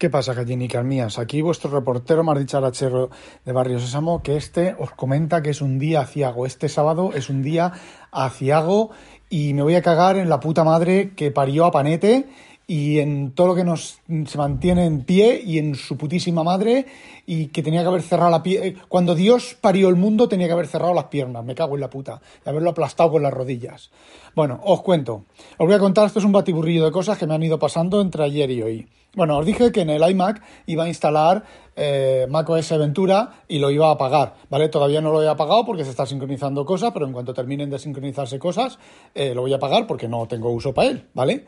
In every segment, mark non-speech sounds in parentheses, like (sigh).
¿Qué pasa, gallinicas mías? Aquí vuestro reportero más dicharachero de Barrio Sésamo, que este os comenta que es un día aciago. Este sábado es un día aciago y me voy a cagar en la puta madre que parió a Panete y en todo lo que nos se mantiene en pie y en su putísima madre y que tenía que haber cerrado la pie cuando Dios parió el mundo tenía que haber cerrado las piernas, me cago en la puta, y haberlo aplastado con las rodillas. Bueno, os cuento. Os voy a contar, esto es un batiburrillo de cosas que me han ido pasando entre ayer y hoy. Bueno, os dije que en el iMac iba a instalar eh, macOS Ventura y lo iba a apagar, ¿vale? Todavía no lo he apagado porque se está sincronizando cosas, pero en cuanto terminen de sincronizarse cosas, eh, lo voy a apagar porque no tengo uso para él, ¿vale?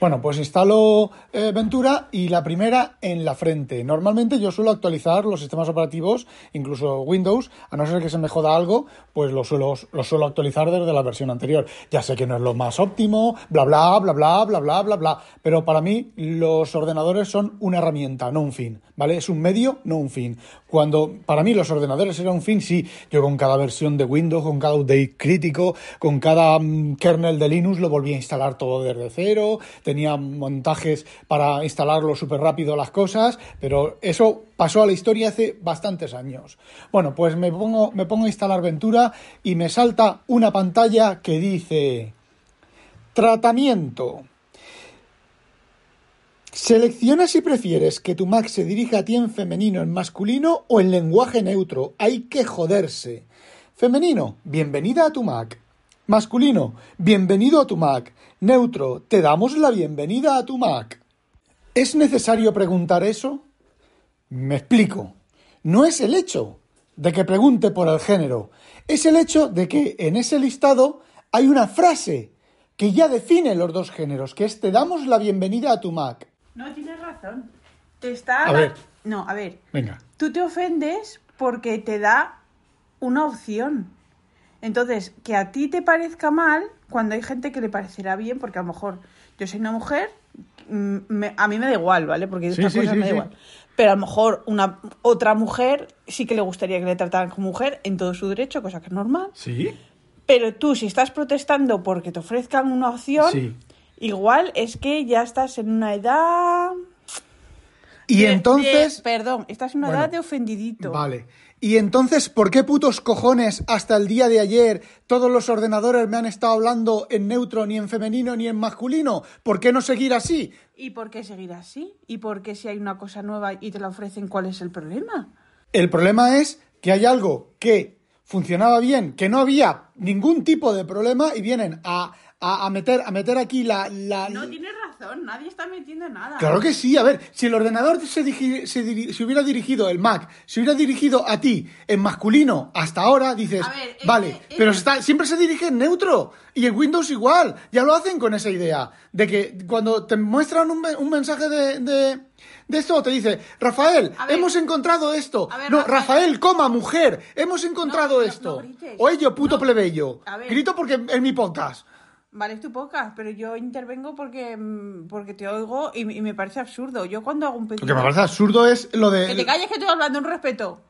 Bueno, pues instalo eh, Ventura y la primera en la frente. Normalmente yo suelo actualizar los sistemas operativos, incluso Windows, a no ser que se me joda algo, pues lo suelo, lo suelo actualizar desde la versión anterior. Ya sé que no es lo más óptimo, bla, bla, bla, bla, bla, bla, bla, bla, pero para mí los ordenadores son una herramienta, no un fin, ¿vale? Es un medio, no un fin. Cuando para mí los ordenadores eran un fin, sí, yo con cada versión de Windows, con cada update crítico, con cada mm, kernel de Linux lo volví a instalar todo desde cero, tenía montajes para instalarlo súper rápido las cosas, pero eso pasó a la historia hace bastantes años. Bueno, pues me pongo, me pongo a instalar Ventura y me salta una pantalla que dice tratamiento. Selecciona si prefieres que tu Mac se dirija a ti en femenino, en masculino o en lenguaje neutro. Hay que joderse. Femenino, bienvenida a tu Mac. Masculino, bienvenido a tu Mac. Neutro, te damos la bienvenida a tu Mac. ¿Es necesario preguntar eso? Me explico. No es el hecho de que pregunte por el género, es el hecho de que en ese listado hay una frase que ya define los dos géneros, que es te damos la bienvenida a tu Mac. No, tienes razón. Te está... A ver. No, a ver. Venga. Tú te ofendes porque te da una opción. Entonces, que a ti te parezca mal cuando hay gente que le parecerá bien, porque a lo mejor yo soy una mujer, mm, me- a mí me da igual, ¿vale? Porque Sí, estas sí, cosas sí, me da sí. igual. Pero a lo mejor una otra mujer sí que le gustaría que le trataran como mujer en todo su derecho, cosa que es normal. ¿Sí? Pero tú, si estás protestando porque te ofrezcan una opción, Sí. Igual es que ya estás en una edad. Y de- entonces... de- perdón, estás en una Bueno, edad de ofendidito. Vale. Y entonces, ¿por qué putos cojones hasta el día de ayer todos los ordenadores me han estado hablando en neutro, ni en femenino, ni en masculino? ¿Por qué no seguir así? ¿Y por qué seguir así? ¿Y por qué si hay una cosa nueva y te la ofrecen, cuál es el problema? El problema es que hay algo que funcionaba bien, que no había ningún tipo de problema y vienen a, a- a meter, a meter aquí la... la- No tienes razón, nadie está metiendo nada. Claro que sí, a ver, si el ordenador se, digi- se diri- se hubiera dirigido, el Mac, se hubiera dirigido a ti en masculino hasta ahora, dices, A ver, vale, que- es pero está, siempre se dirige en neutro. Y en Windows igual, ya lo hacen con esa idea, de que cuando te muestran un, un mensaje de, de, de esto, te dice, Rafael, ver. hemos encontrado esto. Ver, no, Rafael. Rafael, coma, mujer, hemos encontrado No, no, esto. no grites. o ello, puto plebeyo. Grito porque es mi podcast. Vale, es tu podcast, pero yo intervengo porque, mm, porque te oigo y, y me parece absurdo. Yo cuando hago un pedido... Lo que me parece absurdo es lo de... Que te calles que estoy hablando en respeto.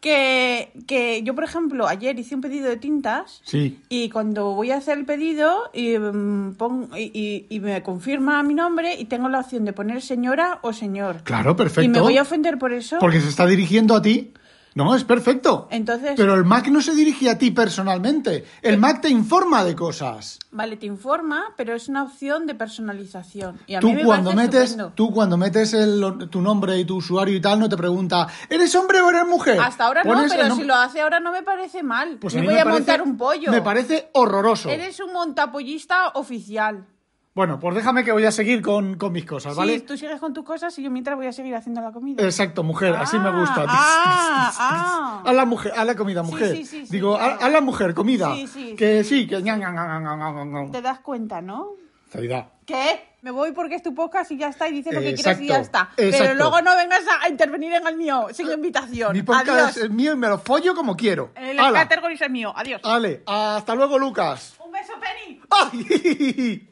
Que, que yo, por ejemplo, ayer hice un pedido de tintas Sí. y cuando voy a hacer el pedido y, pon- y, y- y me confirma mi nombre y tengo la opción de poner señora o señor. Claro, perfecto. ¿Y me voy a ofender por eso? Porque se está dirigiendo a ti. No, es perfecto. Entonces- Pero el Mac no se dirige a ti personalmente. El Mac te informa de cosas. Vale, te informa, pero es una opción de personalización. Y a Tú mí me cuando metes, estupendo. tú cuando metes el- tu nombre y tu usuario y tal, no te pregunta, ¿eres hombre o eres mujer? Hasta ahora no, pero si lo hace ahora no me parece mal. Pues me voy me a parece- montar un pollo. Me parece horroroso. Eres un montapollista oficial. Bueno, pues déjame que voy a seguir con, con mis cosas, ¿vale? Sí, tú sigues con tus cosas y yo mientras voy a seguir haciendo la comida. Exacto, mujer, así me Ah, gusta. ah, (laughs) ah. A la mujer, a la comida, mujer. sí, sí, sí, Digo, a- claro. a, la mujer, comida. Sí, sí, que sí, que. Te das cuenta, ¿no? Caridad. ¿Qué? Me voy porque es tu podcast y ya está, y dices lo que quieras y ya está. Pero exacto. luego no vengas a intervenir en el mío sin invitación. Mi podcast Adiós. es mío y me lo follo como quiero. El ¡Hala! categories es mío. Adiós. Ale, hasta luego, Lucas. Un beso, Penny. ¡Ay!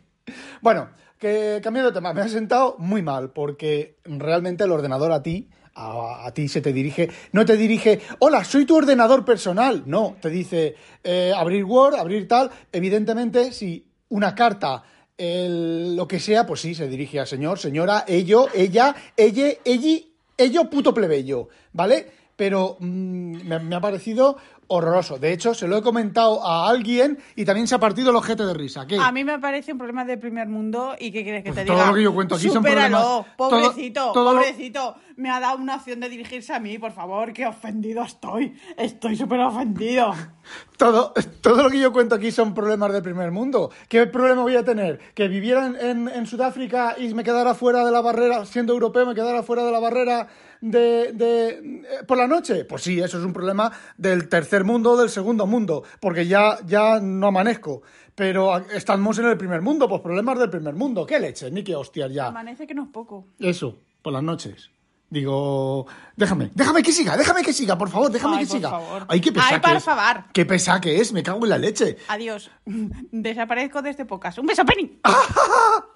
Bueno, que cambiando de tema, me ha sentado muy mal porque realmente el ordenador a ti, a, a ti se te dirige, no te dirige, hola, soy tu ordenador personal. No, te dice eh, abrir Word, abrir tal. Evidentemente, si una carta, el- lo que sea, pues sí, se dirige a señor, señora, ello, ella, ella, elli, ello, puto plebeyo, ¿vale? Pero mm, me, me ha parecido horroroso. De hecho, se lo he comentado a alguien y también se ha partido el ojete de risa. ¿Qué? A mí me parece un problema de primer mundo y ¿qué quieres que Pues te todo diga? lo que yo cuento aquí son problemas- todo- Pobrecito, todo lo- pobrecito. Me ha dado una opción de dirigirse a mí, por favor, qué ofendido estoy. Estoy súper ofendido. (laughs) Todo, todo lo que yo cuento aquí son problemas del primer mundo. ¿Qué problema voy a tener? ¿Que viviera en, en- en Sudáfrica y me quedara fuera de la barrera, siendo europeo, me quedara fuera de la barrera de, de- eh, por la noche? Pues sí, eso es un problema del tercer mundo o del segundo mundo, porque ya, ya no amanezco. Pero estamos en el primer mundo, pues problemas del primer mundo. ¿Qué leche? Ni qué hostias ya. Amanece que no es poco. Eso, por las noches. Digo, déjame, déjame que siga, déjame que siga, por favor, déjame Ay, que por siga. favor. Ay, qué pesa Ay, que por favor. Qué pesa que es, me cago en la leche. Adiós. (laughs) Desaparezco de este podcast. Un beso, Penny. (laughs)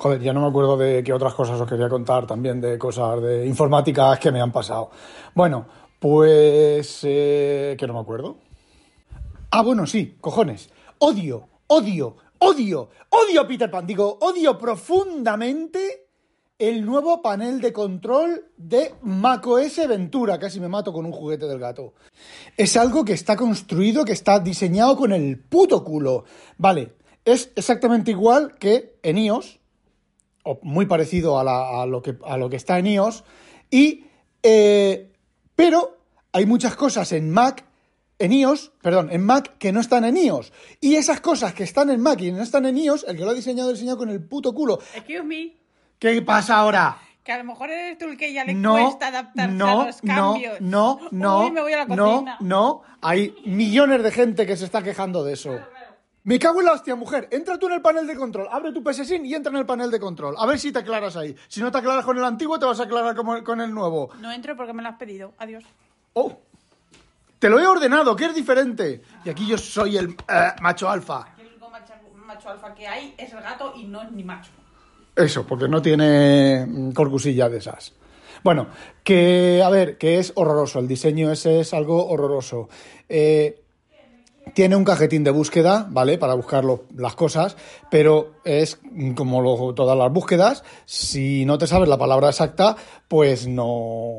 Joder, ya no me acuerdo de qué otras cosas os quería contar también, de cosas de informáticas que me han pasado. Bueno, pues... Eh, que no me acuerdo. Ah, bueno, sí, cojones. Odio, odio, odio, odio Peter Pan. Digo, odio profundamente el nuevo panel de control de macOS Ventura. Casi me mato con un juguete del gato. Es algo que está construido, que está diseñado con el puto culo. Vale, es exactamente igual que en iOS, o muy parecido a, la- a lo, que, a lo que está en iOS, y, eh, pero hay muchas cosas en Mac, en iOS, perdón, en Mac que no están en iOS. Y esas cosas que están en Mac y no están en iOS, el que lo ha diseñado, lo ha diseñado con el puto culo. Excuse me. ¿Qué pasa ahora? Que a lo mejor eres tú el que ya le No, cuesta adaptarse no, a los no, cambios. no, no, Uy, me voy a la no, cocina. no. Hay millones de gente que se está quejando de eso. Me cago en la hostia, mujer. Entra tú en el panel de control, abre tu PSSIN y entra en el panel de control. A ver si te aclaras ahí. Si no te aclaras con el antiguo, te vas a aclarar con el nuevo. No entro porque me lo has pedido. Adiós. ¡Oh! Te lo he ordenado, que es diferente. Y aquí yo soy el eh, macho alfa. Aquí el único macho, macho alfa que hay es el gato y no es ni macho. Eso, porque no tiene mm, corcusilla de esas. Bueno, que, a ver, que es horroroso. El diseño ese es algo horroroso. Eh, tiene un cajetín de búsqueda, ¿vale? Para buscar las cosas, pero es como lo- todas las búsquedas. Si no te sabes la palabra exacta, pues no,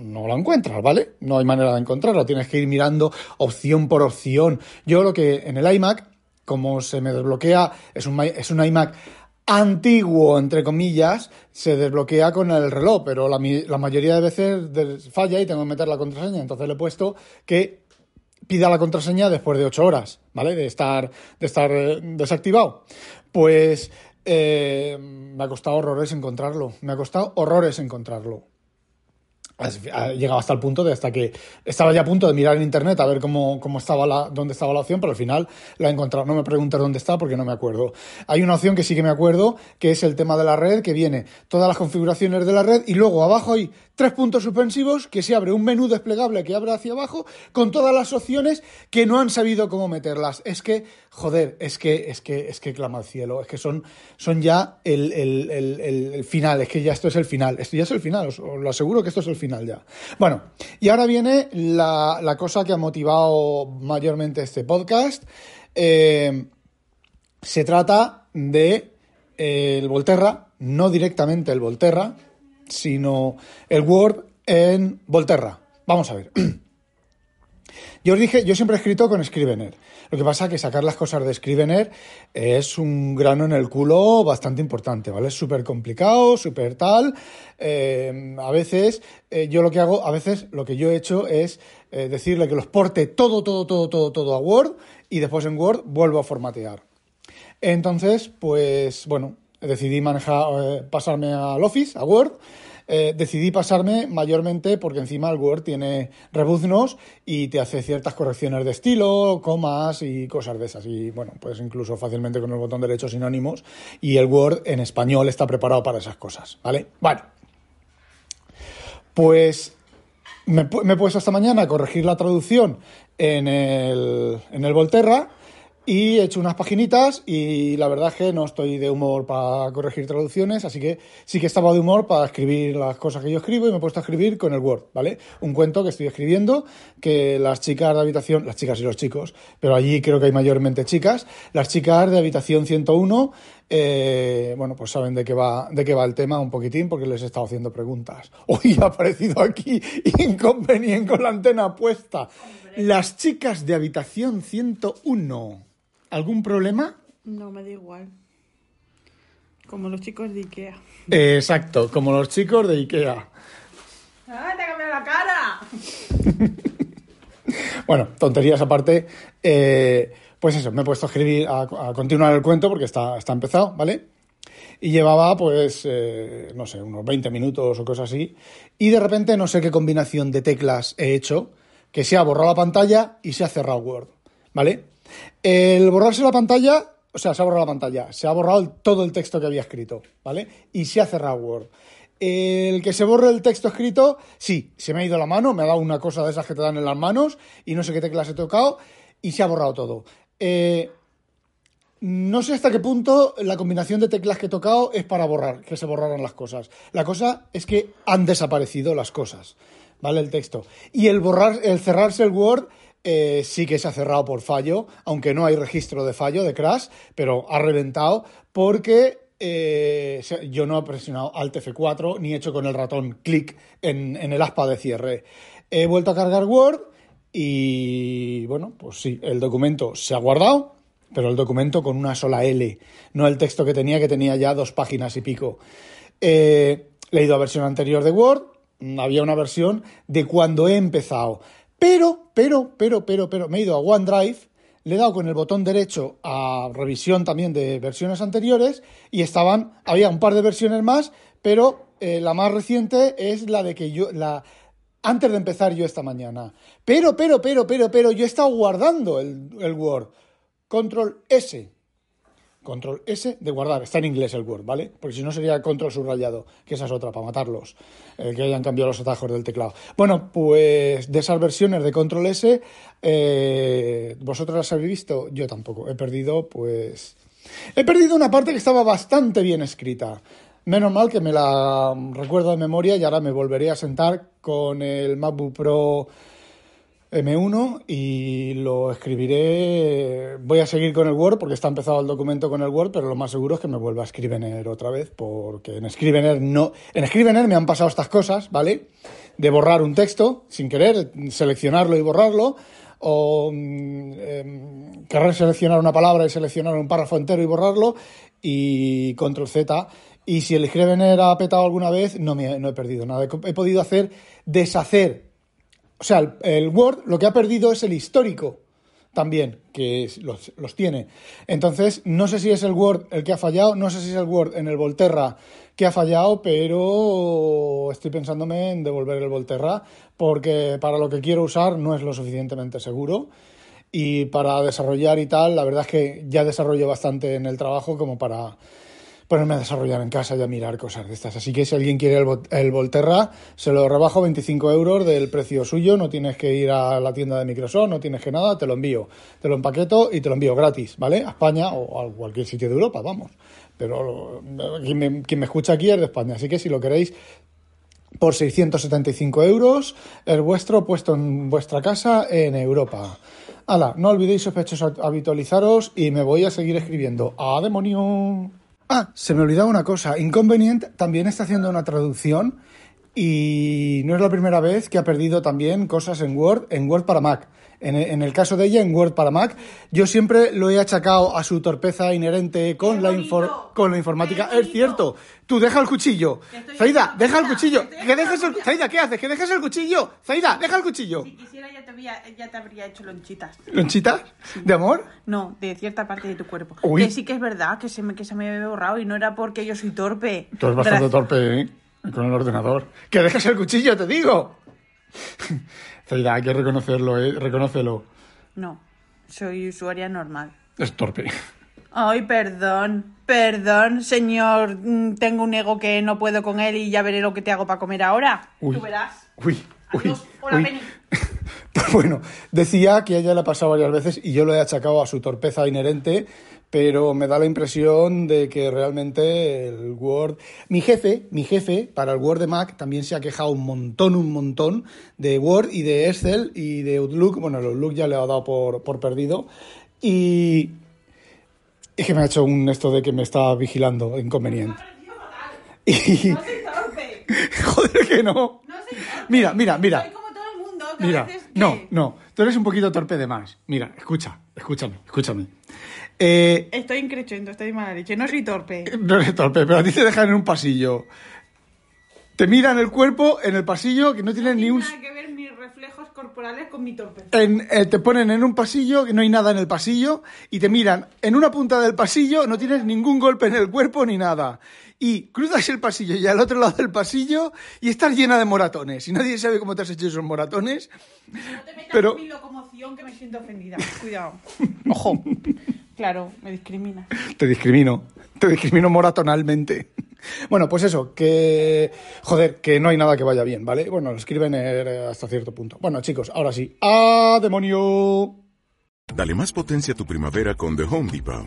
no la encuentras, ¿vale? No hay manera de encontrarla. Tienes que ir mirando opción por opción. Yo lo que en el iMac, como se me desbloquea, es un, es un iMac antiguo, entre comillas, se desbloquea con el reloj, pero la, mayoría de veces falla y tengo que meter la contraseña. Entonces le he puesto que pida la contraseña después de ocho horas, ¿vale? De estar, de estar eh, desactivado. Pues eh, me ha costado horrores encontrarlo. Me ha costado horrores encontrarlo. Ha llegado hasta el punto de hasta que estaba ya a punto de mirar en internet a ver cómo, cómo estaba la, dónde estaba la opción, pero al final la he encontrado. No me preguntes dónde está porque no me acuerdo. Hay una opción que sí que me acuerdo, que es el tema de la red, que viene todas las configuraciones de la red y luego abajo hay tres puntos suspensivos que se abre un menú desplegable que abre hacia abajo con todas las opciones que no han sabido cómo meterlas. Es que, joder, es que, es que, es que clama al cielo, es que son, son ya el, el- el- el- final, es que ya esto es el final, esto ya es el final, os, os lo aseguro que esto es el final ya. Bueno, y ahora viene la, la cosa que ha motivado mayormente este podcast. Eh, se trata de eh, el Volterra, no directamente el Volterra, sino el Word en Volterra. Vamos a ver. (clears throat) Yo os dije, yo siempre he escrito con Scrivener. Lo que pasa es que sacar las cosas de Scrivener es un grano en el culo bastante importante, ¿vale? Es súper complicado, súper tal. Eh, a veces, eh, yo lo que hago, a veces lo que yo he hecho es eh, decirle que los porte todo, todo, todo, todo, todo a Word y después en Word vuelvo a formatear. Entonces, pues bueno, decidí manejar, eh, pasarme al Office, a Word, eh, decidí pasarme mayormente porque encima el Word tiene rebuznos y te hace ciertas correcciones de estilo, comas y cosas de esas. Y bueno, pues incluso fácilmente con el botón derecho sinónimos. Y el Word en español está preparado para esas cosas, ¿vale? Bueno. Pues me, me he puesto esta mañana a corregir la traducción en el, en el Volterra y he hecho unas paginitas y la verdad es que no estoy de humor para corregir traducciones, así que sí que estaba de humor para escribir las cosas que yo escribo y me he puesto a escribir con el Word, ¿vale? Un cuento que estoy escribiendo que las chicas de habitación, las chicas y los chicos, pero allí creo que hay mayormente chicas, las chicas de habitación 101, eh, bueno, pues saben de qué va de qué va el tema un poquitín porque les he estado haciendo preguntas. (laughs) Hoy ha aparecido aquí inconveniente con la antena puesta. Las chicas de habitación 101. ¿Algún problema? No, me da igual. Como los chicos de Ikea. exacto, como los chicos de Ikea. ¡Ah, te ha cambiado la cara! (laughs) bueno, tonterías aparte. eh, pues eso, me he puesto a escribir, a, a continuar el cuento porque está, está empezado, ¿vale? Y llevaba, pues, eh, no sé, unos 20 minutos o cosas así. Y de repente no sé qué combinación de teclas he hecho, que se ha borrado la pantalla y se ha cerrado Word, ¿vale? El borrarse la pantalla, o sea, se ha borrado la pantalla, se ha borrado todo el texto que había escrito, ¿vale? Y se ha cerrado Word. El que se borre el texto escrito, sí, se me ha ido la mano, me ha dado una cosa de esas que te dan en las manos y no sé qué teclas he tocado y se ha borrado todo. Eh, no sé hasta qué punto la combinación de teclas que he tocado es para borrar, que se borraran las cosas. La cosa es que han desaparecido las cosas, ¿vale? El texto. Y el borrar, el cerrarse el Word eh, sí que se ha cerrado por fallo, aunque no hay registro de fallo, de crash, pero ha reventado porque eh, yo no he presionado Alt F4 ni he hecho con el ratón clic en, el aspa de cierre. He vuelto a cargar Word y bueno, pues sí, el documento se ha guardado, pero el documento con una sola L, no el texto que tenía, que tenía ya dos páginas y pico. Eh, he ido a versión anterior de Word, mm, había una versión de cuando he empezado. Pero, pero, pero, pero, pero, me he ido a OneDrive, le he dado con el botón derecho a revisión también de versiones anteriores y estaban, había un par de versiones más, pero eh, la más reciente es la de que yo, la, antes de empezar yo esta mañana. Pero, pero, pero, pero, pero, yo he estado guardando el, el Word. Control S. Control S de guardar. Está en inglés el Word, ¿vale? Porque si no sería control subrayado, que esa es otra, para matarlos. eh, que hayan cambiado los atajos del teclado. Bueno, pues de esas versiones de control S, eh, ¿vosotros las habéis visto? Yo tampoco. He perdido, pues. He perdido una parte que estaba bastante bien escrita. Menos mal que me la recuerdo de memoria y ahora me volveré a sentar con el MacBook Pro M1 y lo escribiré. Voy a seguir con el Word porque está empezado el documento con el Word, pero lo más seguro es que me vuelva a Scrivener otra vez porque en Scrivener no. En Scrivener me han pasado estas cosas, ¿vale? De borrar un texto sin querer, seleccionarlo y borrarlo. O mm, em, querer seleccionar una palabra y seleccionar un párrafo entero y borrarlo. Y control Z. Y si el Scrivener ha petado alguna vez, no, me, no he perdido nada. He, he podido hacer deshacer o sea, el, Word lo que ha perdido es el histórico también, que los, los tiene. Entonces, no sé si es el Word el que ha fallado, no sé si es el Word en el Volterra que ha fallado, pero estoy pensándome en devolver el Volterra porque para lo que quiero usar no es lo suficientemente seguro. Y para desarrollar y tal, la verdad es que ya desarrollo bastante en el trabajo como para ponerme a desarrollar en casa y a mirar cosas de estas. Así que si alguien quiere el, el Volterra, se lo rebajo 25 euros del precio suyo. No tienes que ir a la tienda de Microsoft, no tienes que nada, te lo envío. Te lo empaqueto y te lo envío gratis, ¿vale? A España o a cualquier sitio de Europa, vamos. Pero me, quien me escucha aquí es de España, así que si lo queréis por 675 euros, el vuestro puesto en vuestra casa en Europa. Hala, no olvidéis sospechosos habitualizaros y me voy a seguir escribiendo. ¡A demonio! Ah, se me olvidaba una cosa. Inconvenient también está haciendo una traducción y no es la primera vez que ha perdido también cosas en Word, en Word para Mac. En en el caso de ella, en Word para Mac, yo siempre lo he achacado a su torpeza inherente con, ¡Qué la, infor- con la informática. ¡Qué Es cierto. Tú deja el cuchillo. Zaida, deja el cuchillo. haciendo dejes el... Zaida, ¿qué haces? Que dejes el cuchillo. Zaida, deja el cuchillo. Si quisiera ya te, habría, ya te habría hecho lonchitas. ¿Lonchita? ¿De amor? No, de cierta parte de tu cuerpo. Uy. Que sí que es verdad que se me, que se me había borrado y no era porque yo soy torpe. Tú eres bastante torpe, ¿eh? Con el ordenador. ¡Que dejes el cuchillo, te digo! (laughs) Zeida, hay que reconocerlo, ¿eh? Reconócelo. No, soy usuaria normal. Es torpe. Ay, perdón, perdón, señor. mm, Tengo un ego que no puedo con él y ya veré lo que te hago para comer ahora. Uy. Tú verás. Uy, uy, Adiós. Hola, uy. Penny. (laughs) Bueno, decía que ella le ha pasado varias veces y yo lo he achacado a su torpeza inherente, pero me da la impresión de que realmente el Word... Mi jefe, mi jefe, para el Word de Mac también se ha quejado un montón, un montón de Word y de Excel y de Outlook. Bueno, el Outlook ya le ha dado por, por perdido. Y es que me ha hecho un esto de que me está vigilando inconveniente. No (laughs) soy torpe. (laughs) Joder que no. No soy torpe. Mira, mira, mira. Soy como todo el mundo. Mira, veces que- no, no, tú eres un poquito torpe de más. Mira, escucha, escúchame, escúchame. Eh, Estoy increchendo, estoy mala leche. No soy torpe. no eres torpe, pero a ti te dejan en un pasillo. Te miran el cuerpo en el pasillo que no tienen ni un... Nada que ver mis reflejos corporales con mi torpeza. en- eh, te ponen en un pasillo que no hay nada en el pasillo y te miran en una punta del pasillo, no tienes ningún golpe en el cuerpo ni nada. Y cruzas el pasillo y al otro lado del pasillo y estás llena de moratones. Y nadie sabe cómo te has hecho esos moratones. No te metas Pero- con mi locomoción que me siento ofendida. Cuidado. (laughs) Ojo. Claro, me discrimina. Te discrimino. Te discrimino moratonalmente. Bueno, pues eso, que. Joder, que no hay nada que vaya bien, ¿vale? Bueno, lo escriben eh, hasta cierto punto. Bueno, chicos, ahora sí. ¡Ah, demonio! Dale más potencia a tu primavera con The Home Depot.